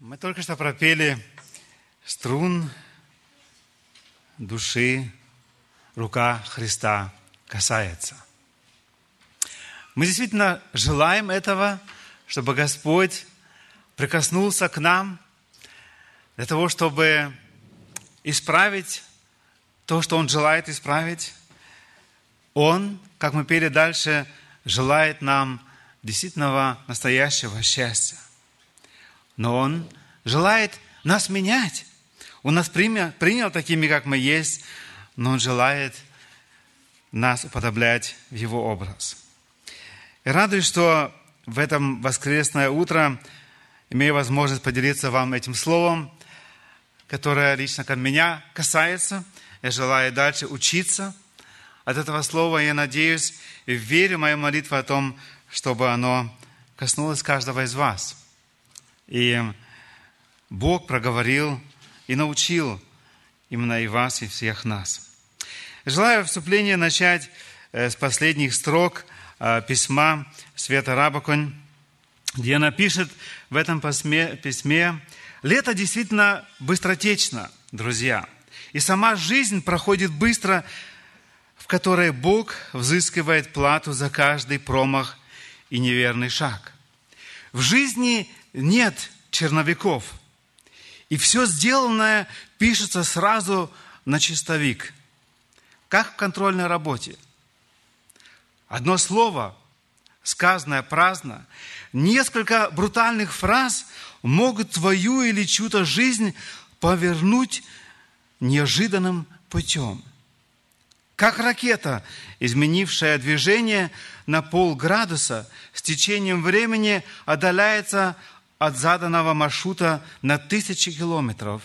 Мы только что пропели струн души, рука Христа касается. Мы действительно желаем этого, чтобы Господь прикоснулся к нам для того, чтобы исправить то, что Он желает исправить. Он, как мы пели дальше, желает нам действительного настоящего счастья. Но Он желает нас менять. Он нас принял, принял такими, как мы есть, но Он желает нас уподоблять в Его образ. И радуюсь, что в этом воскресное утро имею возможность поделиться вам этим словом, которое лично ко меня касается. Я желаю дальше учиться от этого слова. Я надеюсь и верю в мою молитву о том, чтобы оно коснулось каждого из вас. И Бог проговорил и научил именно и вас, и всех нас. Желаю вступление начать э, с последних строк э, письма Света Рабаконь, где она пишет в этом письме, «Лето действительно быстротечно, друзья, и сама жизнь проходит быстро, в которой Бог взыскивает плату за каждый промах и неверный шаг. В жизни нет черновиков, и все сделанное пишется сразу на чистовик, как в контрольной работе. Одно слово, сказанное праздно, несколько брутальных фраз могут твою или чью-то жизнь повернуть неожиданным путем – как ракета, изменившая движение на полградуса, с течением времени отдаляется от заданного маршрута на тысячи километров,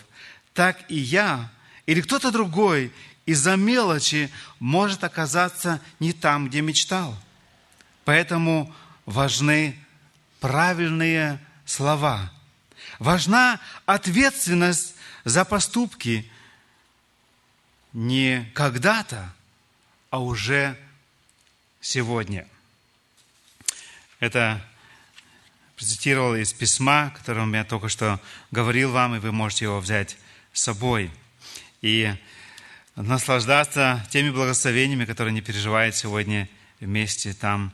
так и я или кто-то другой из-за мелочи может оказаться не там, где мечтал. Поэтому важны правильные слова. Важна ответственность за поступки не когда-то, а уже сегодня. Это процитировал из письма, которым я только что говорил вам, и вы можете его взять с собой. И наслаждаться теми благословениями, которые не переживает сегодня вместе там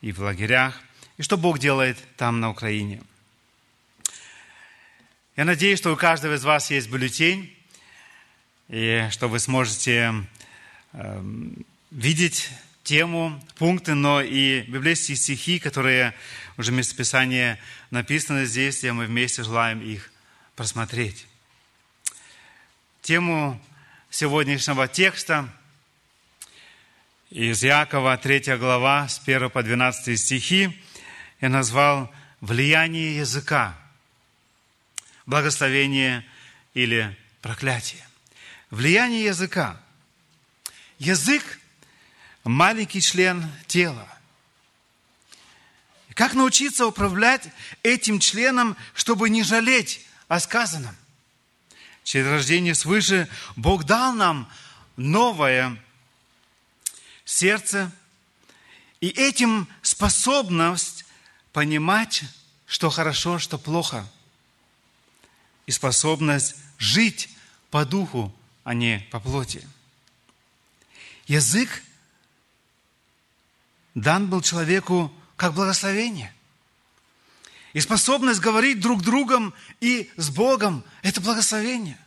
и в лагерях, и что Бог делает там на Украине. Я надеюсь, что у каждого из вас есть бюллетень, и что вы сможете Эм, видеть тему, пункты, но и библейские стихи, которые уже в местописании написаны здесь, и мы вместе желаем их просмотреть. Тему сегодняшнего текста из Якова, 3 глава, с 1 по 12 стихи, я назвал «Влияние языка, благословение или проклятие». Влияние языка – Язык – маленький член тела. Как научиться управлять этим членом, чтобы не жалеть о сказанном? Через рождение свыше Бог дал нам новое сердце, и этим способность понимать, что хорошо, что плохо, и способность жить по духу, а не по плоти. Язык дан был человеку как благословение. И способность говорить друг другом и с Богом – это благословение.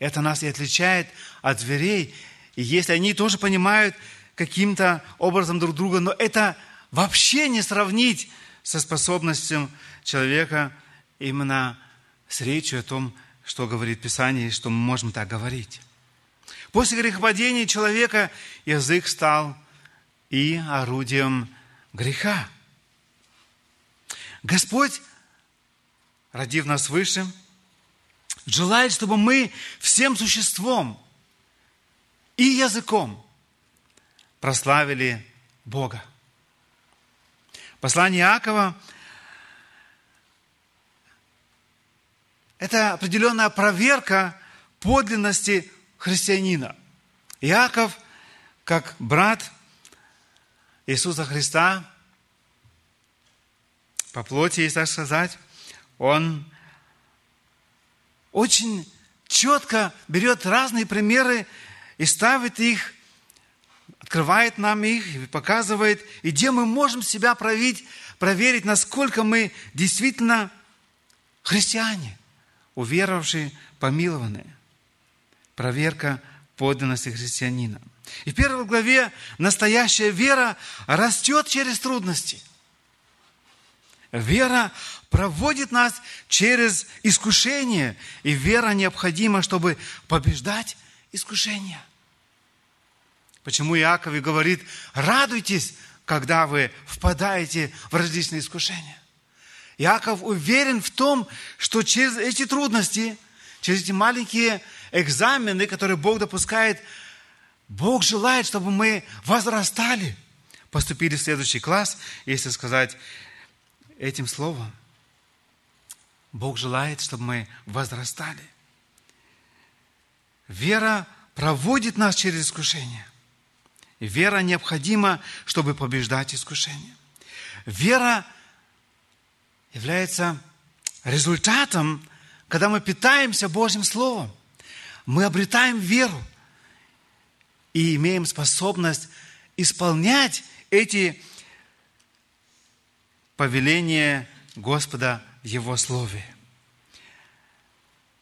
Это нас и отличает от зверей. И если они тоже понимают каким-то образом друг друга, но это вообще не сравнить со способностью человека именно с речью о том, что говорит Писание, и что мы можем так говорить. После грехопадения человека язык стал и орудием греха. Господь, родив нас выше, желает, чтобы мы всем существом и языком прославили Бога. Послание Иакова – это определенная проверка подлинности христианина. Иаков, как брат Иисуса Христа, по плоти, если так сказать, он очень четко берет разные примеры и ставит их, открывает нам их показывает, и где мы можем себя проявить, проверить, насколько мы действительно христиане, уверовавшие, помилованные. Проверка подлинности христианина. И в первой главе настоящая вера растет через трудности. Вера проводит нас через искушение, и вера необходима, чтобы побеждать искушение. Почему Иаков и говорит, радуйтесь, когда вы впадаете в различные искушения. Иаков уверен в том, что через эти трудности, через эти маленькие экзамены, которые Бог допускает, Бог желает, чтобы мы возрастали, поступили в следующий класс, если сказать этим словом. Бог желает, чтобы мы возрастали. Вера проводит нас через искушение. Вера необходима, чтобы побеждать искушение. Вера является результатом, когда мы питаемся Божьим Словом. Мы обретаем веру и имеем способность исполнять эти повеления Господа в Его Слове.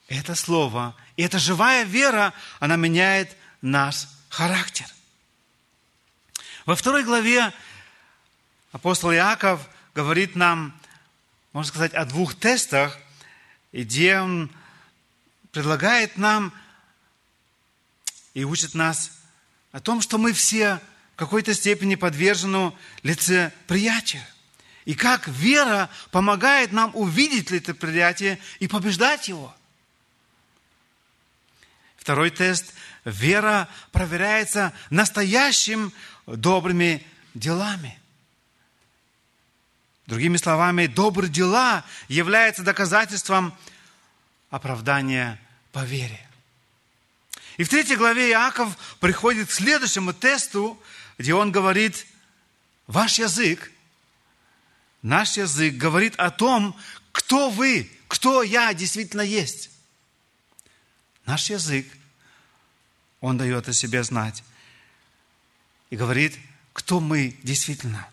Это Слово, и эта живая вера, она меняет наш характер. Во второй главе апостол Иаков говорит нам, можно сказать, о двух тестах, где он предлагает нам и учит нас о том, что мы все в какой-то степени подвержены лицеприятию. И как вера помогает нам увидеть лицеприятие и побеждать его. Второй тест. Вера проверяется настоящим добрыми делами. Другими словами, добрые дела являются доказательством оправдания по вере. И в третьей главе Иаков приходит к следующему тесту, где он говорит, ваш язык, наш язык говорит о том, кто вы, кто я действительно есть. Наш язык, он дает о себе знать и говорит, кто мы действительно.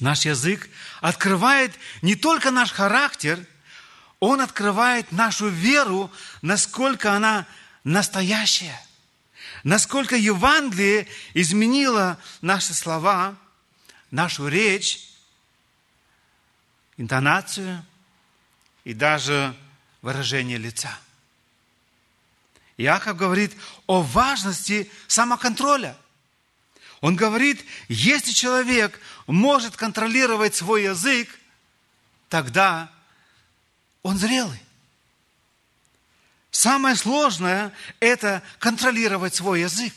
Наш язык открывает не только наш характер, он открывает нашу веру, насколько она настоящая, насколько Евангелие изменило наши слова, нашу речь, интонацию и даже выражение лица. Иаков говорит о важности самоконтроля – он говорит, если человек может контролировать свой язык, тогда он зрелый. Самое сложное – это контролировать свой язык.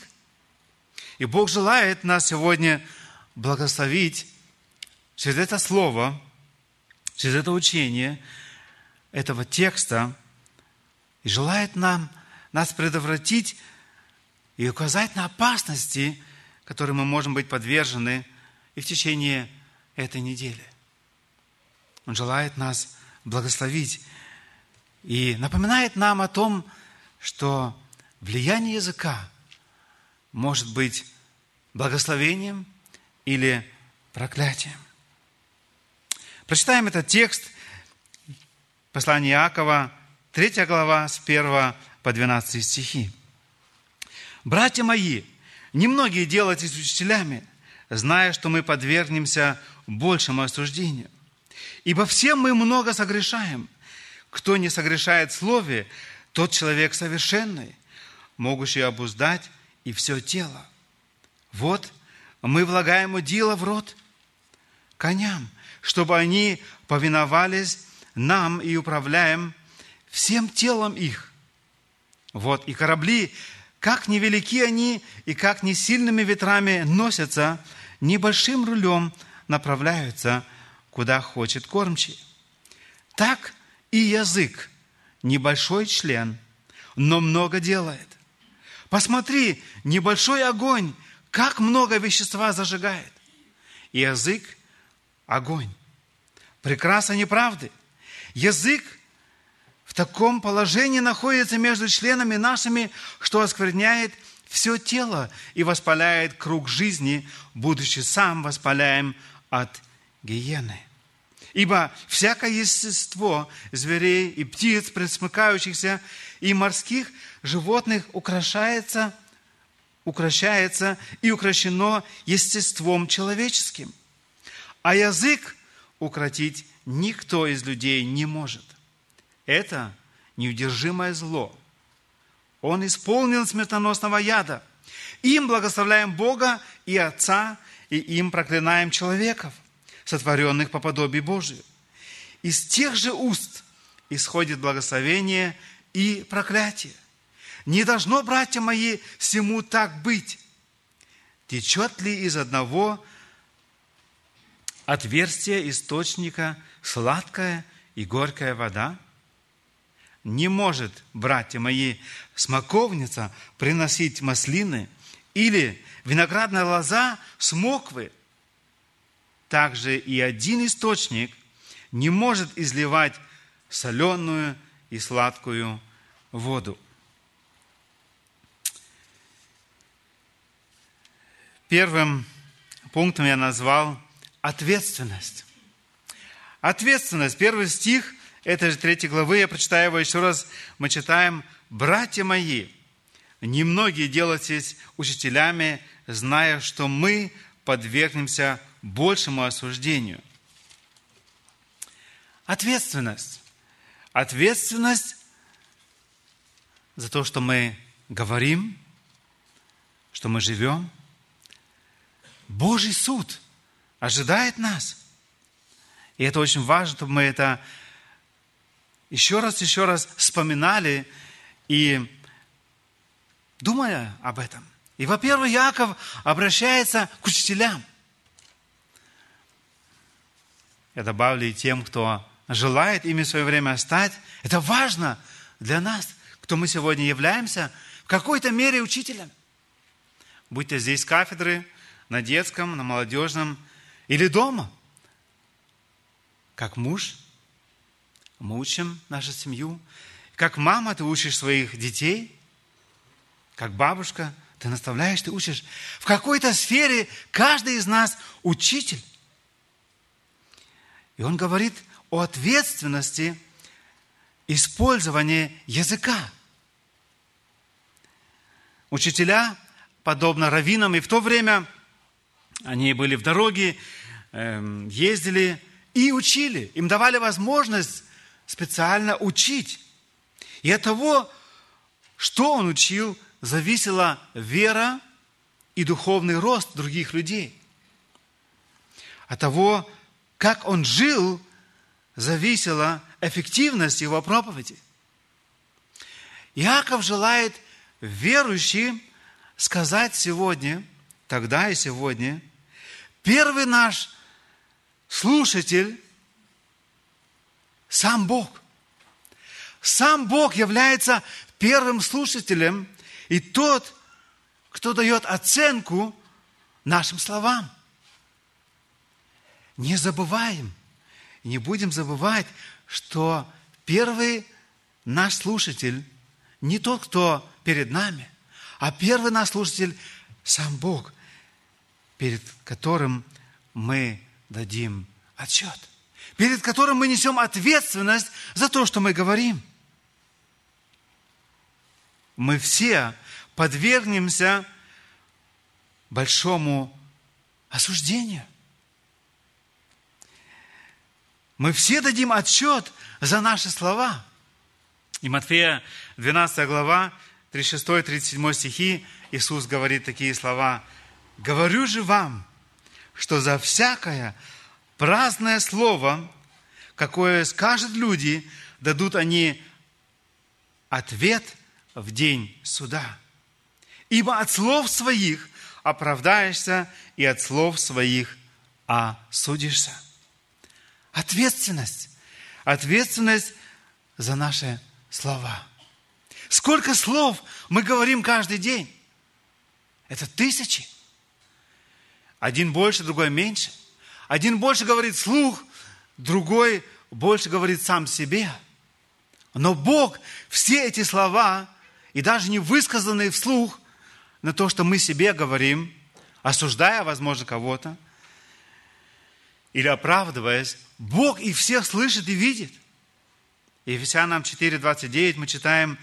И Бог желает нас сегодня благословить через это слово, через это учение этого текста, и желает нам, нас предотвратить и указать на опасности – которым мы можем быть подвержены и в течение этой недели. Он желает нас благословить и напоминает нам о том, что влияние языка может быть благословением или проклятием. Прочитаем этот текст послания Иакова, 3 глава, с 1 по 12 стихи. «Братья мои, Немногие делайтесь учителями, зная, что мы подвергнемся большему осуждению. Ибо все мы много согрешаем. Кто не согрешает слове, тот человек совершенный, могущий обуздать и все тело. Вот мы влагаем удила в рот коням, чтобы они повиновались нам и управляем всем телом их. Вот и корабли как невелики они и как не сильными ветрами носятся, небольшим рулем направляются, куда хочет кормчий. Так и язык, небольшой член, но много делает. Посмотри, небольшой огонь, как много вещества зажигает. И язык – огонь. Прекраса неправды. Язык в таком положении находится между членами нашими, что оскверняет все тело и воспаляет круг жизни, будучи сам воспаляем от гиены. Ибо всякое естество зверей и птиц, пресмыкающихся, и морских животных украшается, укращается и укращено естеством человеческим. А язык укротить никто из людей не может. Это неудержимое зло. Он исполнен смертоносного яда. Им благословляем Бога и Отца, и им проклинаем человеков, сотворенных по подобию Божию. Из тех же уст исходит благословение и проклятие. Не должно, братья мои, всему так быть. Течет ли из одного отверстия источника сладкая и горькая вода? Не может, братья мои, смоковница приносить маслины или виноградная лоза смоквы. Также и один источник не может изливать соленую и сладкую воду. Первым пунктом я назвал ответственность. Ответственность. Первый стих этой же третьей главы, я прочитаю его еще раз, мы читаем, «Братья мои, немногие делайтесь учителями, зная, что мы подвергнемся большему осуждению». Ответственность. Ответственность за то, что мы говорим, что мы живем. Божий суд ожидает нас. И это очень важно, чтобы мы это еще раз, еще раз вспоминали и думая об этом. И, во-первых, Яков обращается к учителям. Я добавлю и тем, кто желает ими в свое время стать. Это важно для нас, кто мы сегодня являемся, в какой-то мере учителем. Будь то здесь кафедры, на детском, на молодежном или дома. Как муж мы учим нашу семью. Как мама ты учишь своих детей. Как бабушка ты наставляешь, ты учишь. В какой-то сфере каждый из нас учитель. И он говорит о ответственности использования языка. Учителя, подобно раввинам, и в то время они были в дороге, эм, ездили и учили. Им давали возможность специально учить. И от того, что он учил, зависела вера и духовный рост других людей. От того, как он жил, зависела эффективность его проповеди. Иаков желает верующим сказать сегодня, тогда и сегодня, первый наш слушатель – сам Бог. Сам Бог является первым слушателем и тот, кто дает оценку нашим словам. Не забываем – не будем забывать, что первый наш слушатель не тот, кто перед нами, а первый наш слушатель – сам Бог, перед которым мы дадим отчет, перед которым мы несем ответственность за то, что мы говорим. Мы все подвергнемся большому осуждению. Мы все дадим отчет за наши слова. И Матфея 12 глава, 36-37 стихи, Иисус говорит такие слова. «Говорю же вам, что за всякое праздное слово, какое скажут люди, дадут они ответ в день суда. Ибо от слов своих оправдаешься, и от слов своих осудишься». Ответственность. Ответственность за наши слова. Сколько слов мы говорим каждый день? Это тысячи. Один больше, другой меньше. Один больше говорит слух, другой больше говорит сам себе. Но Бог все эти слова, и даже не высказанные вслух, на то, что мы себе говорим, осуждая, возможно, кого-то, или оправдываясь, Бог и всех слышит и видит. И Ефесянам 4.29 мы читаем,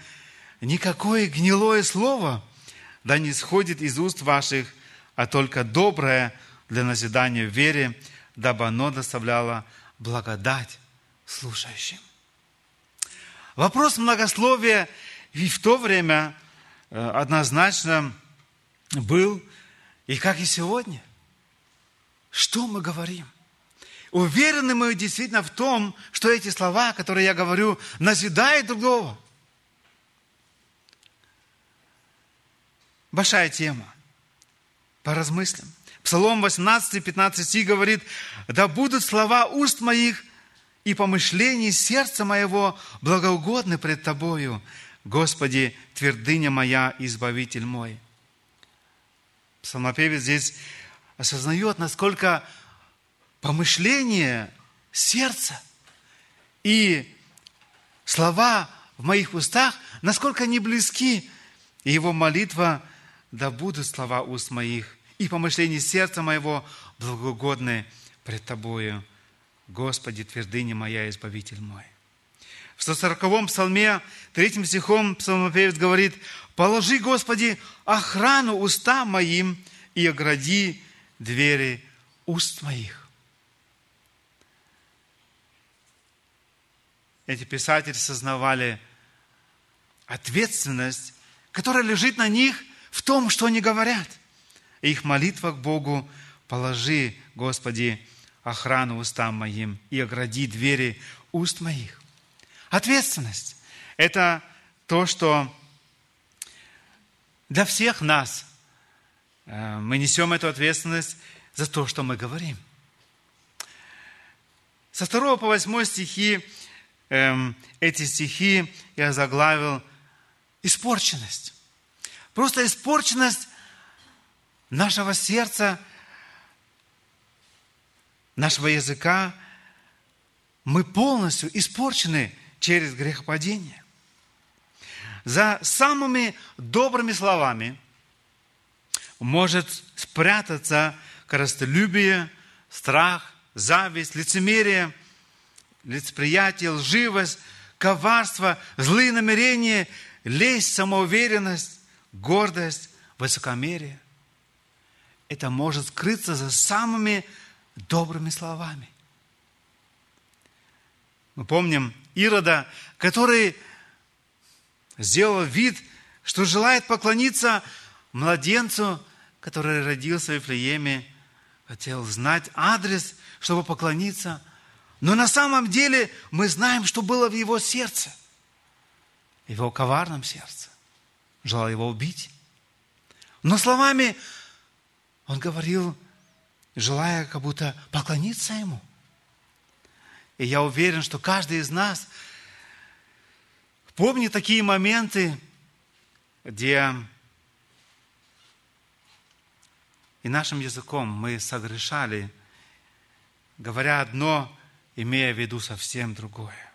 «Никакое гнилое слово да не сходит из уст ваших, а только доброе для назидания в вере, дабы оно доставляло благодать слушающим». Вопрос многословия и в то время э, однозначно был, и как и сегодня. Что мы говорим? Уверены мы действительно в том, что эти слова, которые я говорю, назидают другого. Большая тема. Поразмыслим. Псалом 18, 15 стих говорит, «Да будут слова уст моих и помышления сердца моего благоугодны пред Тобою, Господи, твердыня моя, избавитель мой». Псалмопевец здесь осознает, насколько помышление сердца и слова в моих устах, насколько они близки. И его молитва, да будут слова уст моих и помышления сердца моего благогодны пред Тобою, Господи, твердыня моя, Избавитель мой. В 140-м псалме, третьим стихом псалмопевец говорит, «Положи, Господи, охрану устам моим и огради двери уст моих». эти писатели сознавали ответственность, которая лежит на них в том, что они говорят. И их молитва к Богу «Положи, Господи, охрану устам моим и огради двери уст моих». Ответственность – это то, что для всех нас э, мы несем эту ответственность за то, что мы говорим. Со 2 по 8 стихи эм, эти стихи я заглавил «Испорченность». Просто испорченность нашего сердца, нашего языка. Мы полностью испорчены через грехопадение. За самыми добрыми словами может спрятаться коростолюбие, страх, зависть, лицемерие – лицеприятие, лживость, коварство, злые намерения, лесть, самоуверенность, гордость, высокомерие. Это может скрыться за самыми добрыми словами. Мы помним Ирода, который сделал вид, что желает поклониться младенцу, который родился в Ефлееме, хотел знать адрес, чтобы поклониться – но на самом деле мы знаем, что было в его сердце. Его коварном сердце. Желал его убить. Но словами он говорил, желая как будто поклониться ему. И я уверен, что каждый из нас помнит такие моменты, где и нашим языком мы согрешали, говоря одно, имея в виду совсем другое.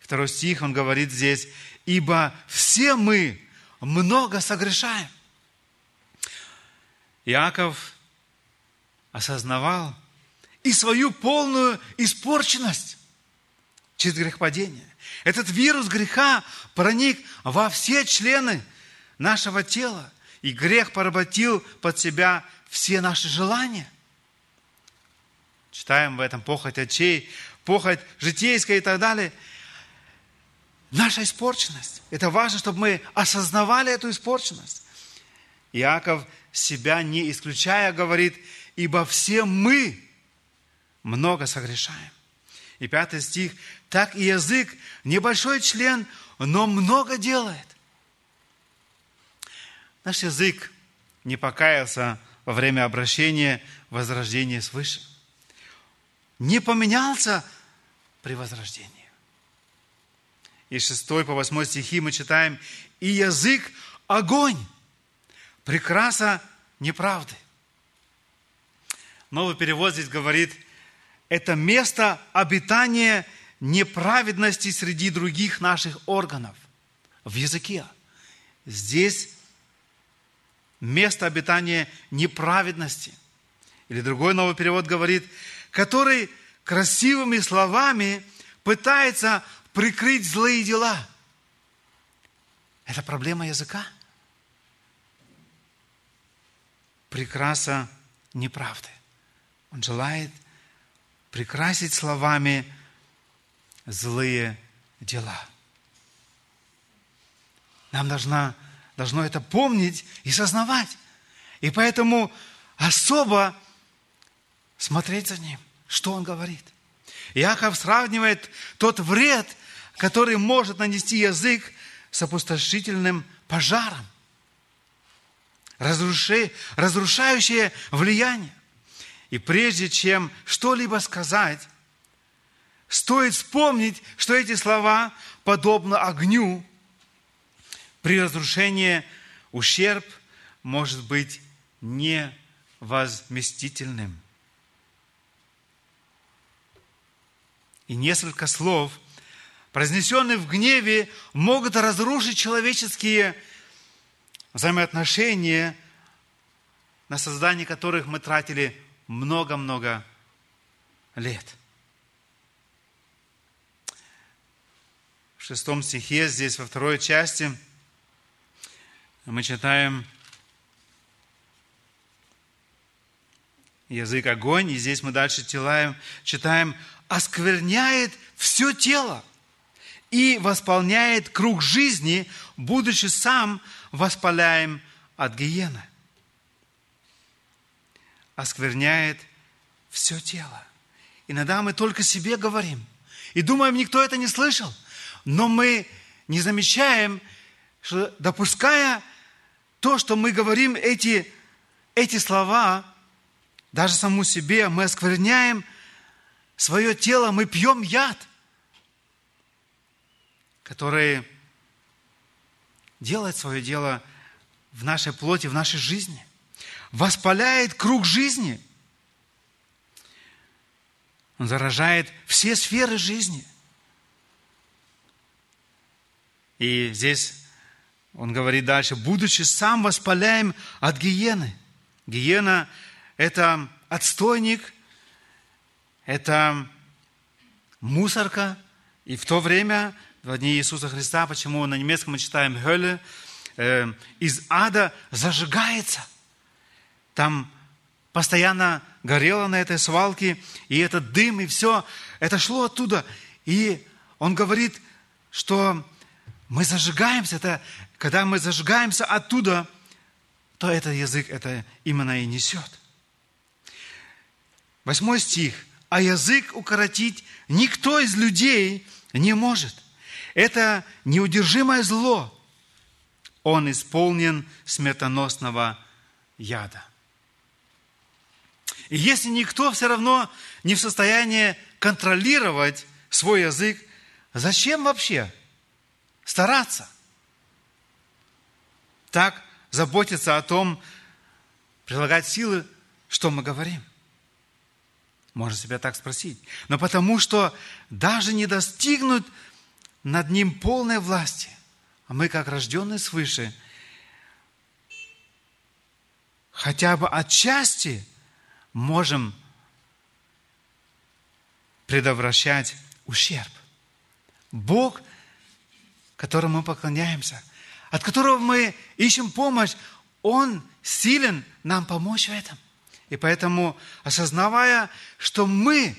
Второй стих, он говорит здесь, «Ибо все мы много согрешаем». Иаков осознавал и свою полную испорченность через грехопадение. Этот вирус греха проник во все члены нашего тела, и грех поработил под себя все наши желания. Читаем в этом похоть очей, похоть житейская и так далее. Наша испорченность. Это важно, чтобы мы осознавали эту испорченность. Иаков, себя не исключая, говорит, ибо все мы много согрешаем. И пятый стих, так и язык, небольшой член, но много делает. Наш язык не покаялся во время обращения возрождения свыше не поменялся при возрождении. И 6 по 8 стихи мы читаем, «И язык – огонь, прекраса неправды». Новый перевод здесь говорит, это место обитания неправедности среди других наших органов в языке. Здесь место обитания неправедности. Или другой новый перевод говорит, который красивыми словами пытается прикрыть злые дела. Это проблема языка. Прекраса неправды. Он желает прикрасить словами злые дела. Нам должна, должно это помнить и сознавать. И поэтому особо смотреть за ним, что он говорит. Иаков сравнивает тот вред, который может нанести язык с опустошительным пожаром. Разруши, разрушающее влияние. И прежде чем что-либо сказать, стоит вспомнить, что эти слова подобны огню. При разрушении ущерб может быть невозместительным. И несколько слов, произнесенные в гневе, могут разрушить человеческие взаимоотношения, на создание которых мы тратили много-много лет. В шестом стихе, здесь во второй части, мы читаем язык огонь, и здесь мы дальше читаем, читаем оскверняет все тело и восполняет круг жизни, будучи сам воспаляем от гиены. Оскверняет все тело. Иногда мы только себе говорим. И думаем, никто это не слышал. Но мы не замечаем, что допуская то, что мы говорим, эти, эти слова, даже саму себе, мы оскверняем – свое тело, мы пьем яд, который делает свое дело в нашей плоти, в нашей жизни, воспаляет круг жизни. Он заражает все сферы жизни. И здесь он говорит дальше, будучи сам воспаляем от гиены. Гиена – это отстойник, это мусорка. И в то время, в дни Иисуса Христа, почему на немецком мы читаем «Hölle», э, из ада зажигается. Там постоянно горело на этой свалке, и этот дым, и все, это шло оттуда. И он говорит, что мы зажигаемся, это, когда мы зажигаемся оттуда, то этот язык это именно и несет. Восьмой стих а язык укоротить никто из людей не может. Это неудержимое зло. Он исполнен смертоносного яда. И если никто все равно не в состоянии контролировать свой язык, зачем вообще стараться? Так заботиться о том, прилагать силы, что мы говорим – можно себя так спросить. Но потому что даже не достигнут над ним полной власти, а мы, как рожденные свыше, хотя бы отчасти можем предотвращать ущерб. Бог, которому мы поклоняемся, от которого мы ищем помощь, Он силен нам помочь в этом. И поэтому, осознавая, что мы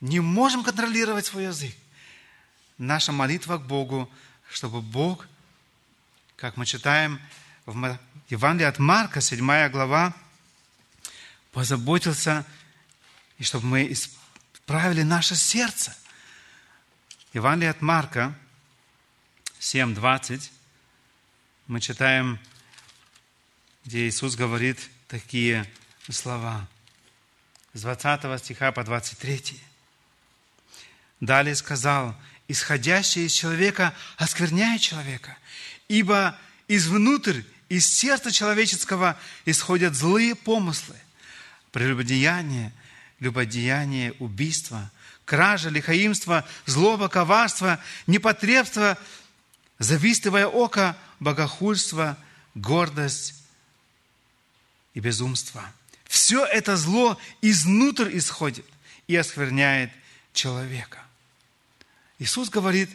не можем контролировать свой язык, наша молитва к Богу, чтобы Бог, как мы читаем в Евангелии от Марка, 7 глава, позаботился, и чтобы мы исправили наше сердце. Евангелие от Марка, 7.20, мы читаем, где Иисус говорит такие слова с 20 стиха по 23. Далее сказал, исходящее из человека оскверняет человека, ибо извнутрь, из сердца человеческого исходят злые помыслы, прелюбодеяние, любодеяние, убийство, кража, лихаимство, злоба, коварство, непотребство, завистливое око, богохульство, гордость и безумство. Все это зло изнутрь исходит и оскверняет человека. Иисус говорит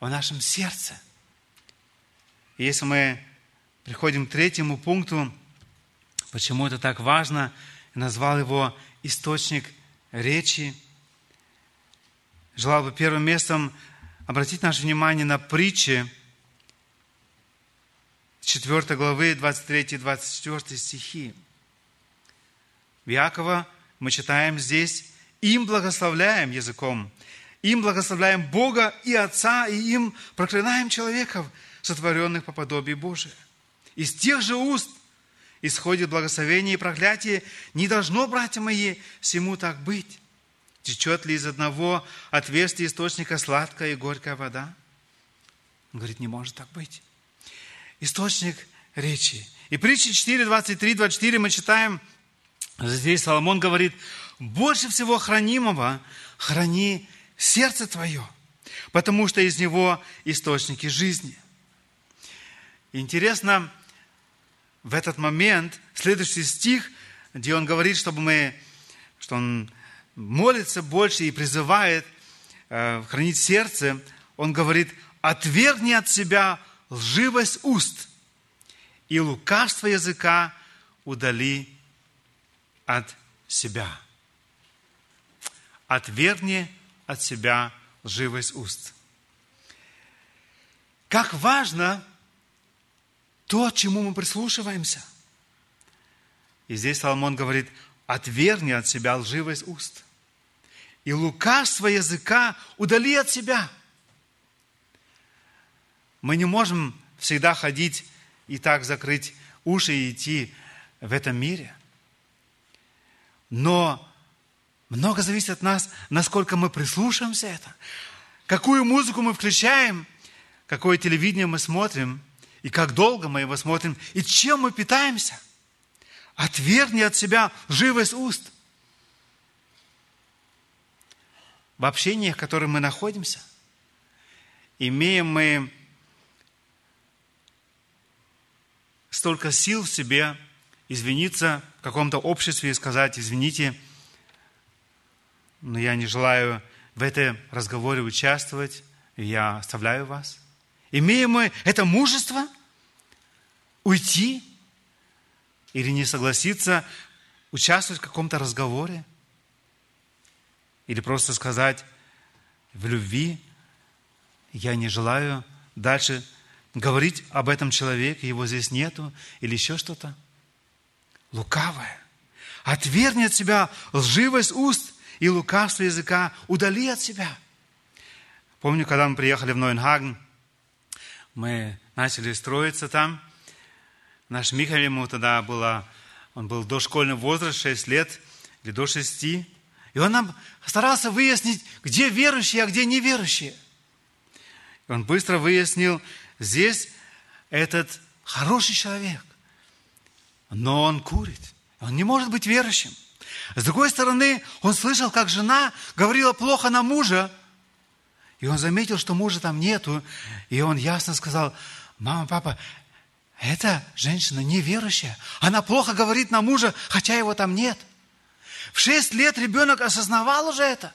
о нашем сердце. И если мы приходим к третьему пункту, почему это так важно, назвал его источник речи. Желал бы первым местом обратить наше внимание на притчи 4 главы 23-24 стихи. В Иакова мы читаем здесь, им благословляем языком, им благословляем Бога и Отца, и им проклинаем человеков, сотворенных по подобию Божию. Из тех же уст исходит благословение и проклятие. Не должно, братья мои, всему так быть. Течет ли из одного отверстия источника сладкая и горькая вода? Он говорит, не может так быть. Источник речи. И притчи 4, 23, 24 мы читаем, здесь Соломон говорит, больше всего хранимого храни сердце твое, потому что из него источники жизни. Интересно, в этот момент, следующий стих, где он говорит, чтобы мы, что он молится больше и призывает э, хранить сердце, он говорит, отвергни от себя лживость уст и лукавство языка удали от себя. Отвергни от себя лживость уст. Как важно то, чему мы прислушиваемся. И здесь Соломон говорит, отвергни от себя лживость уст. И лукавство языка удали от себя. Мы не можем всегда ходить и так закрыть уши и идти в этом мире. Но много зависит от нас, насколько мы прислушаемся это, какую музыку мы включаем, какое телевидение мы смотрим – и как долго мы его смотрим, и чем мы питаемся. Отвергни от себя живость уст. В общениях, в котором мы находимся, имеем мы столько сил в себе извиниться в каком-то обществе и сказать, извините, но я не желаю в этом разговоре участвовать, и я оставляю вас. Имеем мы это мужество уйти или не согласиться участвовать в каком-то разговоре? Или просто сказать в любви, я не желаю дальше говорить об этом человеке, его здесь нету, или еще что-то? Лукавое. Отвергни от себя лживость уст и лукавство языка, удали от себя. Помню, когда мы приехали в Нойнхаген, мы начали строиться там. Наш Михаил, ему тогда было, он был дошкольный возраст, 6 лет или до 6. И он нам старался выяснить, где верующие, а где неверующие. И он быстро выяснил, здесь этот хороший человек, но он курит. Он не может быть верующим. С другой стороны, он слышал, как жена говорила плохо на мужа, и он заметил, что мужа там нету. И он ясно сказал, мама, папа, эта женщина неверующая. Она плохо говорит на мужа, хотя его там нет. В шесть лет ребенок осознавал уже это.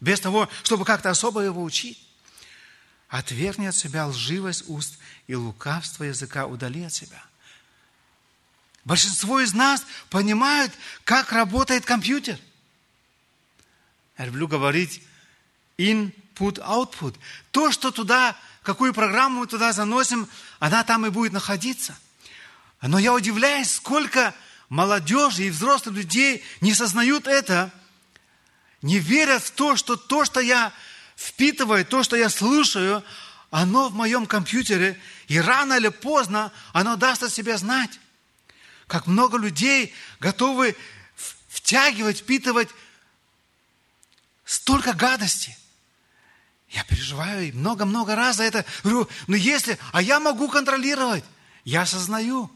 Без того, чтобы как-то особо его учить. Отвергни от себя лживость уст и лукавство языка удали от себя. Большинство из нас понимают, как работает компьютер. Я люблю говорить input, output. То, что туда, какую программу мы туда заносим, она там и будет находиться. Но я удивляюсь, сколько молодежи и взрослых людей не сознают это, не верят в то, что то, что я впитываю, то, что я слушаю, оно в моем компьютере, и рано или поздно оно даст о себе знать. Как много людей готовы втягивать, впитывать столько гадости – я переживаю много-много раз за это. Говорю, ну если, а я могу контролировать. Я осознаю.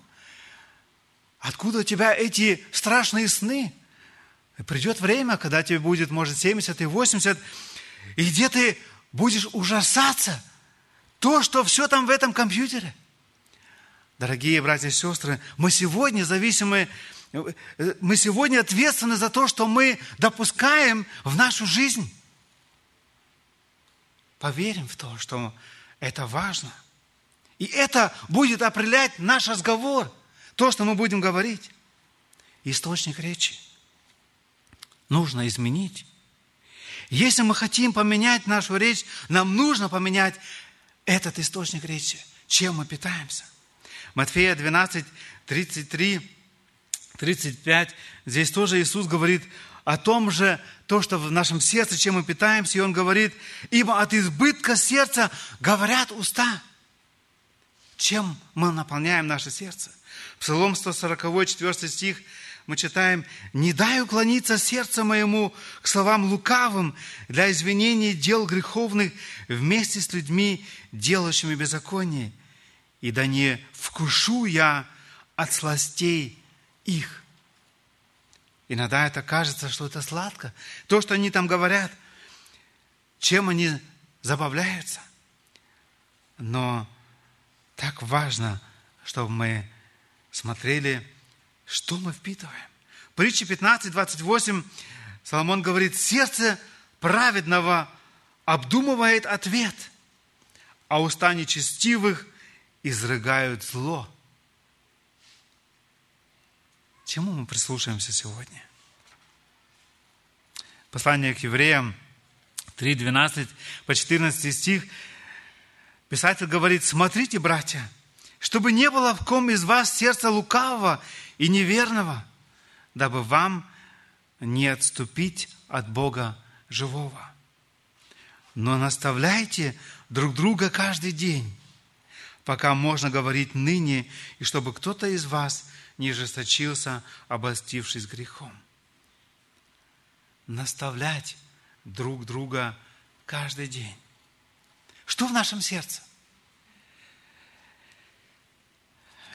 Откуда у тебя эти страшные сны? Придет время, когда тебе будет, может, 70 и 80, и где ты будешь ужасаться то, что все там в этом компьютере. Дорогие братья и сестры, мы сегодня зависимы, мы сегодня ответственны за то, что мы допускаем в нашу жизнь. Поверим в то, что это важно. И это будет определять наш разговор, то, что мы будем говорить. Источник речи нужно изменить. Если мы хотим поменять нашу речь, нам нужно поменять этот источник речи, чем мы питаемся. Матфея 12, 33, 35, здесь тоже Иисус говорит о том же, то, что в нашем сердце, чем мы питаемся, и Он говорит, ибо от избытка сердца говорят уста. Чем мы наполняем наше сердце? Псалом 140, 4 стих – мы читаем, «Не дай уклониться сердце моему к словам лукавым для извинения дел греховных вместе с людьми, делающими беззаконие, и да не вкушу я от сластей их». Иногда это кажется, что это сладко. То, что они там говорят, чем они забавляются. Но так важно, чтобы мы смотрели что мы впитываем? Притча 15, 28, Соломон говорит, сердце праведного обдумывает ответ, а уста нечестивых изрыгают зло. Чему мы прислушаемся сегодня? Послание к евреям 3, 12 по 14 стих. Писатель говорит, смотрите, братья, чтобы не было в ком из вас сердца лукавого и неверного, дабы вам не отступить от Бога живого. Но наставляйте друг друга каждый день, пока можно говорить ныне, и чтобы кто-то из вас не жесточился, обостившись грехом. Наставлять друг друга каждый день. Что в нашем сердце?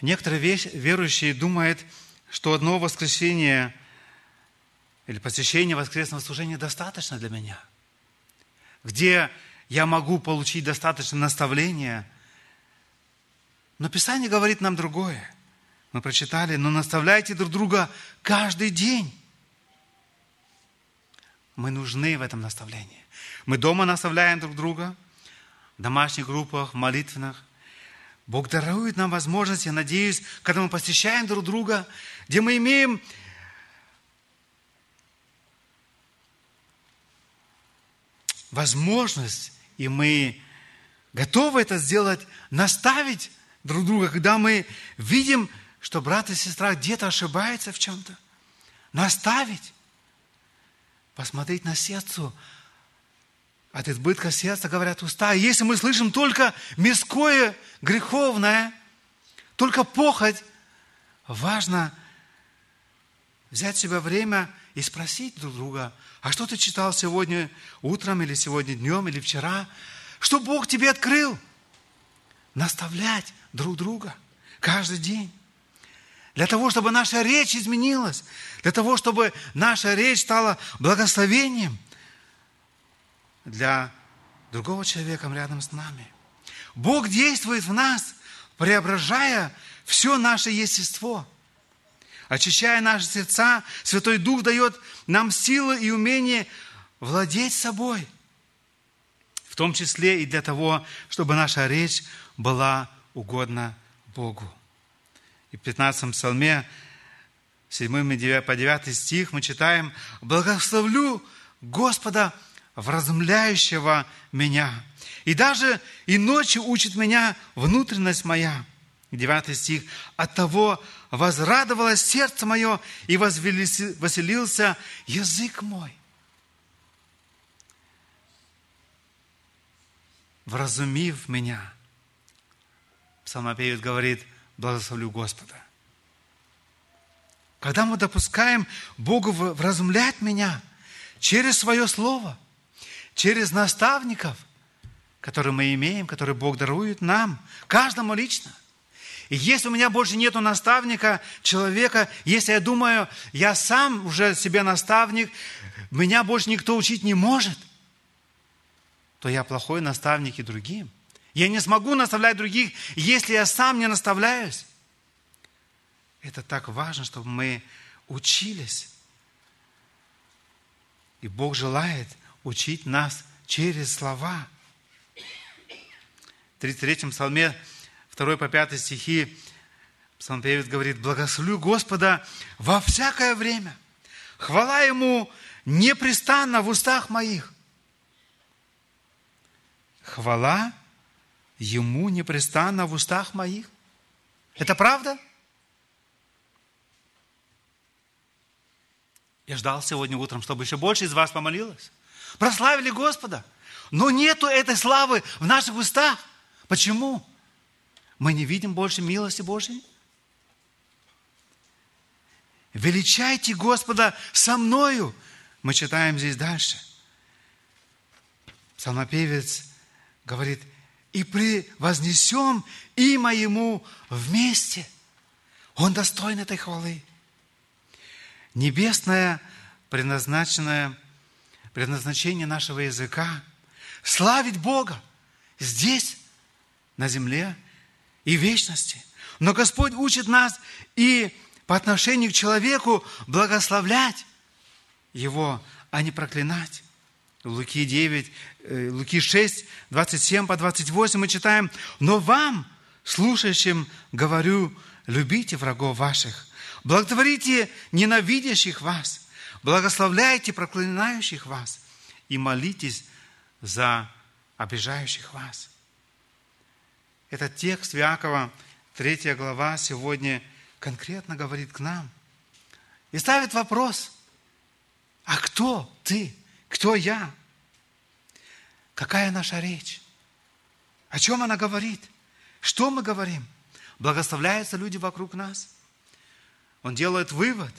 Некоторые верующие думают, что одно воскресенье или посещение воскресного служения достаточно для меня, где я могу получить достаточно наставления. Но Писание говорит нам другое. Мы прочитали, но наставляйте друг друга каждый день. Мы нужны в этом наставлении. Мы дома наставляем друг друга, в домашних группах, в молитвенных – Бог дарует нам возможность, я надеюсь, когда мы посещаем друг друга, где мы имеем возможность, и мы готовы это сделать, наставить друг друга, когда мы видим, что брат и сестра где-то ошибается в чем-то. Наставить, посмотреть на сердце, от избытка сердца говорят уста. И если мы слышим только мирское, греховное, только похоть, важно взять себе время и спросить друг друга, а что ты читал сегодня утром или сегодня днем или вчера? Что Бог тебе открыл? Наставлять друг друга каждый день. Для того, чтобы наша речь изменилась, для того, чтобы наша речь стала благословением – для другого человека рядом с нами. Бог действует в нас, преображая все наше естество. Очищая наши сердца, Святой Дух дает нам силы и умение владеть собой. В том числе и для того, чтобы наша речь была угодна Богу. И в 15 псалме, 7 по 9 стих мы читаем «Благословлю Господа вразумляющего меня. И даже и ночью учит меня внутренность моя. Девятый стих. От того возрадовалось сердце мое и возвеселился язык мой. Вразумив меня. Псалмопевец говорит, благословлю Господа. Когда мы допускаем Богу вразумлять меня через свое Слово – через наставников, которые мы имеем, которые Бог дарует нам, каждому лично. И если у меня больше нету наставника, человека, если я думаю, я сам уже себе наставник, меня больше никто учить не может, то я плохой наставник и другим. Я не смогу наставлять других, если я сам не наставляюсь. Это так важно, чтобы мы учились. И Бог желает учить нас через слова. В 33-м псалме 2 по 5 стихи псалмопевец говорит, «Благословлю Господа во всякое время, хвала Ему непрестанно в устах моих». Хвала Ему непрестанно в устах моих. Это правда? Я ждал сегодня утром, чтобы еще больше из вас помолилось. Прославили Господа. Но нету этой славы в наших устах. Почему? Мы не видим больше милости Божьей? Величайте Господа со мною. Мы читаем здесь дальше. Псалмопевец говорит, и превознесем имя Ему вместе. Он достоин этой хвалы. Небесное предназначенное, предназначение нашего языка – славить Бога здесь, на земле и в вечности. Но Господь учит нас и по отношению к человеку благословлять его, а не проклинать. Луки 9, э, Луки 6, 27 по 28 мы читаем, «Но вам, слушающим, говорю, любите врагов ваших, благотворите ненавидящих вас, благословляйте проклинающих вас и молитесь за обижающих вас». Этот текст Иакова, 3 глава, сегодня конкретно говорит к нам и ставит вопрос, а кто ты? Кто я? Какая наша речь? О чем она говорит? Что мы говорим? Благословляются люди вокруг нас? Он делает вывод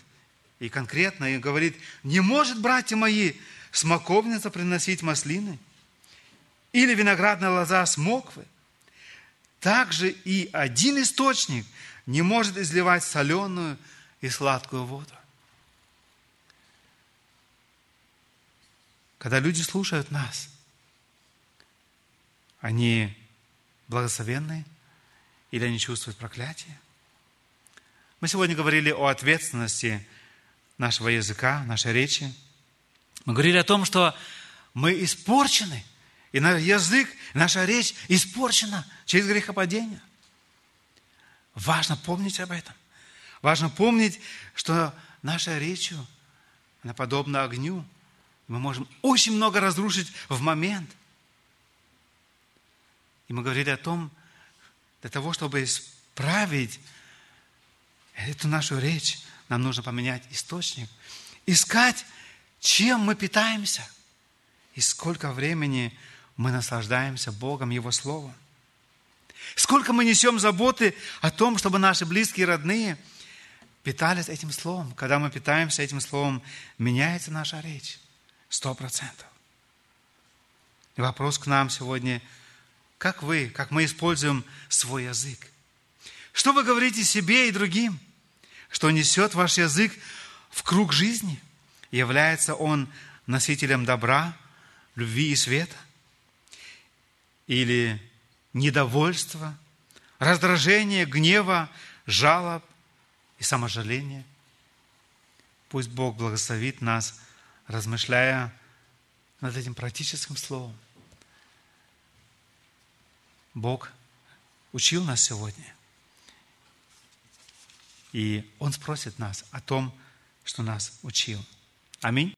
и конкретно и говорит, не может, братья мои, смоковница приносить маслины или виноградная лоза смоквы. Также и один источник не может изливать соленую и сладкую воду. Когда люди слушают нас, они благословенные или они чувствуют проклятие? Мы сегодня говорили о ответственности нашего языка, нашей речи. Мы говорили о том, что мы испорчены, и наш язык, наша речь испорчена через грехопадение. Важно помнить об этом. Важно помнить, что наша речь, она подобна огню, мы можем очень много разрушить в момент. И мы говорили о том, для того, чтобы исправить эту нашу речь, нам нужно поменять источник. Искать, чем мы питаемся. И сколько времени мы наслаждаемся Богом, Его Словом. Сколько мы несем заботы о том, чтобы наши близкие и родные питались этим Словом. Когда мы питаемся этим Словом, меняется наша речь. Сто процентов. Вопрос к нам сегодня, как вы, как мы используем свой язык? Что вы говорите себе и другим? Что несет ваш язык в круг жизни? Является он носителем добра, любви и света? Или недовольства, раздражения, гнева, жалоб и саможаления? Пусть Бог благословит нас – размышляя над этим практическим словом. Бог учил нас сегодня. И Он спросит нас о том, что нас учил. Аминь.